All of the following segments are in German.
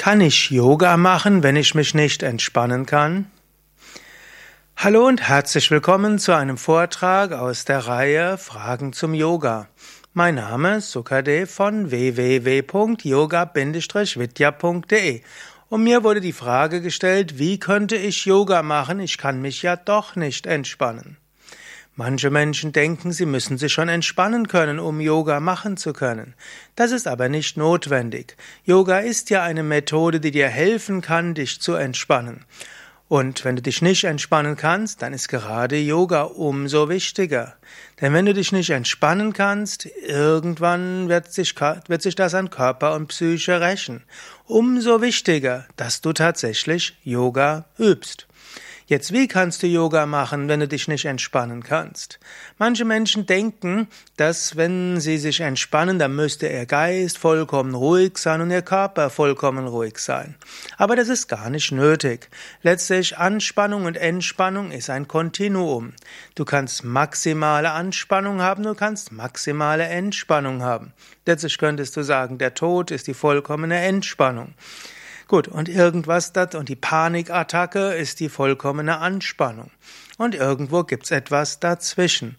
Kann ich Yoga machen, wenn ich mich nicht entspannen kann? Hallo und herzlich willkommen zu einem Vortrag aus der Reihe Fragen zum Yoga. Mein Name ist Sukadev von www.yoga-vidya.de und mir wurde die Frage gestellt, wie könnte ich Yoga machen? Ich kann mich ja doch nicht entspannen. Manche Menschen denken, sie müssen sich schon entspannen können, um Yoga machen zu können. Das ist aber nicht notwendig. Yoga ist ja eine Methode, die dir helfen kann, dich zu entspannen. Und wenn du dich nicht entspannen kannst, dann ist gerade Yoga umso wichtiger. Denn wenn du dich nicht entspannen kannst, irgendwann wird sich, wird sich das an Körper und Psyche rächen. Umso wichtiger, dass du tatsächlich Yoga übst. Jetzt, wie kannst du Yoga machen, wenn du dich nicht entspannen kannst? Manche Menschen denken, dass wenn sie sich entspannen, dann müsste ihr Geist vollkommen ruhig sein und ihr Körper vollkommen ruhig sein. Aber das ist gar nicht nötig. Letztlich Anspannung und Entspannung ist ein Kontinuum. Du kannst maximale Anspannung haben, du kannst maximale Entspannung haben. Letztlich könntest du sagen, der Tod ist die vollkommene Entspannung. Gut, und irgendwas das, und die Panikattacke ist die vollkommene Anspannung. Und irgendwo gibt's etwas dazwischen.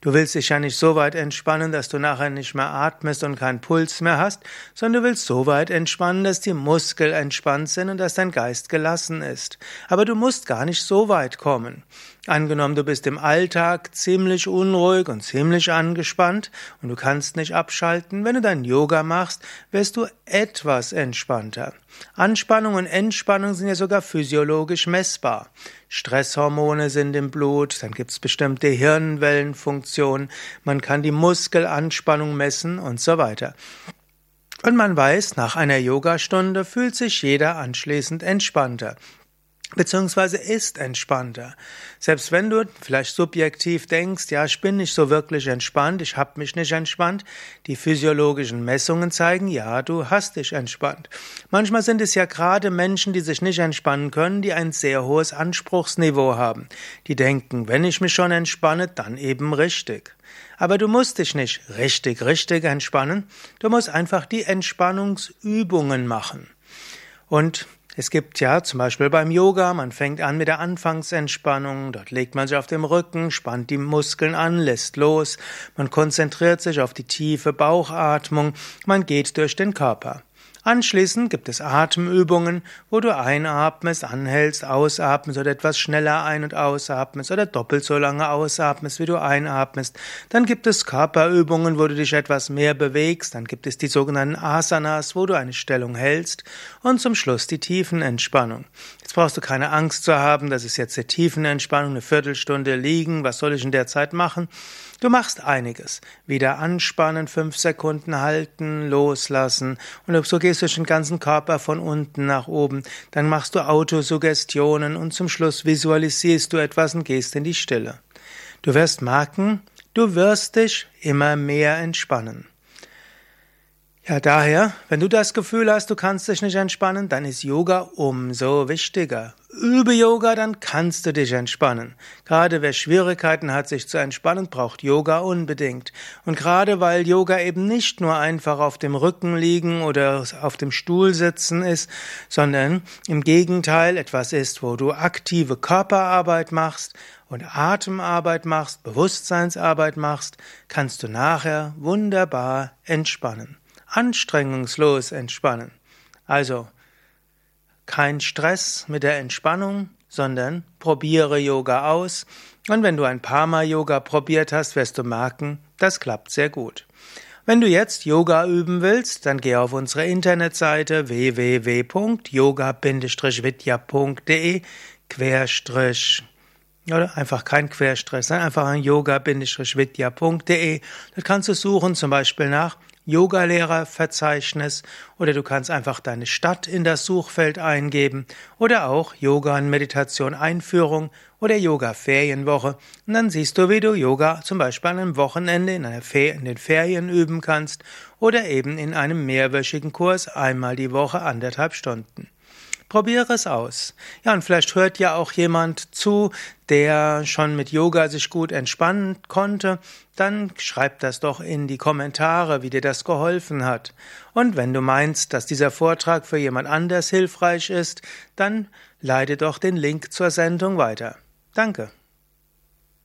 Du willst dich ja nicht so weit entspannen, dass du nachher nicht mehr atmest und keinen Puls mehr hast, sondern du willst so weit entspannen, dass die Muskeln entspannt sind und dass dein Geist gelassen ist. Aber du musst gar nicht so weit kommen. Angenommen, du bist im Alltag ziemlich unruhig und ziemlich angespannt und du kannst nicht abschalten. Wenn du dein Yoga machst, wirst du etwas entspannter. Anspannung und Entspannung sind ja sogar physiologisch messbar. Stresshormone sind im Blut, dann gibt es bestimmte Hirnwellenfunktionen, man kann die Muskelanspannung messen und so weiter. Und man weiß, nach einer Yogastunde fühlt sich jeder anschließend entspannter beziehungsweise ist entspannter. Selbst wenn du vielleicht subjektiv denkst, ja, ich bin nicht so wirklich entspannt, ich habe mich nicht entspannt, die physiologischen Messungen zeigen, ja, du hast dich entspannt. Manchmal sind es ja gerade Menschen, die sich nicht entspannen können, die ein sehr hohes Anspruchsniveau haben. Die denken, wenn ich mich schon entspanne, dann eben richtig. Aber du musst dich nicht richtig, richtig entspannen, du musst einfach die Entspannungsübungen machen. Und es gibt ja zum Beispiel beim Yoga, man fängt an mit der Anfangsentspannung, dort legt man sich auf dem Rücken, spannt die Muskeln an, lässt los, man konzentriert sich auf die tiefe Bauchatmung, man geht durch den Körper. Anschließend gibt es Atemübungen, wo du einatmest, anhältst, ausatmest oder etwas schneller ein- und ausatmest oder doppelt so lange ausatmest, wie du einatmest. Dann gibt es Körperübungen, wo du dich etwas mehr bewegst. Dann gibt es die sogenannten Asanas, wo du eine Stellung hältst. Und zum Schluss die Tiefenentspannung. Jetzt brauchst du keine Angst zu haben, das ist jetzt die Tiefenentspannung, eine Viertelstunde liegen, was soll ich in der Zeit machen? Du machst einiges. Wieder anspannen, fünf Sekunden halten, loslassen. Und so gehst du den ganzen Körper von unten nach oben. Dann machst du Autosuggestionen und zum Schluss visualisierst du etwas und gehst in die Stille. Du wirst merken, du wirst dich immer mehr entspannen. Ja, daher, wenn du das Gefühl hast, du kannst dich nicht entspannen, dann ist Yoga umso wichtiger. Übe Yoga, dann kannst du dich entspannen. Gerade wer Schwierigkeiten hat, sich zu entspannen, braucht Yoga unbedingt. Und gerade weil Yoga eben nicht nur einfach auf dem Rücken liegen oder auf dem Stuhl sitzen ist, sondern im Gegenteil etwas ist, wo du aktive Körperarbeit machst und Atemarbeit machst, Bewusstseinsarbeit machst, kannst du nachher wunderbar entspannen anstrengungslos entspannen. Also kein Stress mit der Entspannung, sondern probiere Yoga aus. Und wenn du ein paar Mal Yoga probiert hast, wirst du merken, das klappt sehr gut. Wenn du jetzt Yoga üben willst, dann geh auf unsere Internetseite www.yoga-vidya.de querstrich oder einfach kein Querstrich, sondern einfach an yoga-vidya.de. Da kannst du suchen zum Beispiel nach Yogalehrerverzeichnis oder du kannst einfach deine Stadt in das Suchfeld eingeben oder auch Yoga und Meditation Einführung oder Yoga Ferienwoche und dann siehst du, wie du Yoga zum Beispiel an einem Wochenende in, einer Fer in den Ferien üben kannst oder eben in einem mehrwöchigen Kurs einmal die Woche anderthalb Stunden. Probiere es aus. Ja, und vielleicht hört ja auch jemand zu, der schon mit Yoga sich gut entspannen konnte. Dann schreib das doch in die Kommentare, wie dir das geholfen hat. Und wenn du meinst, dass dieser Vortrag für jemand anders hilfreich ist, dann leite doch den Link zur Sendung weiter. Danke.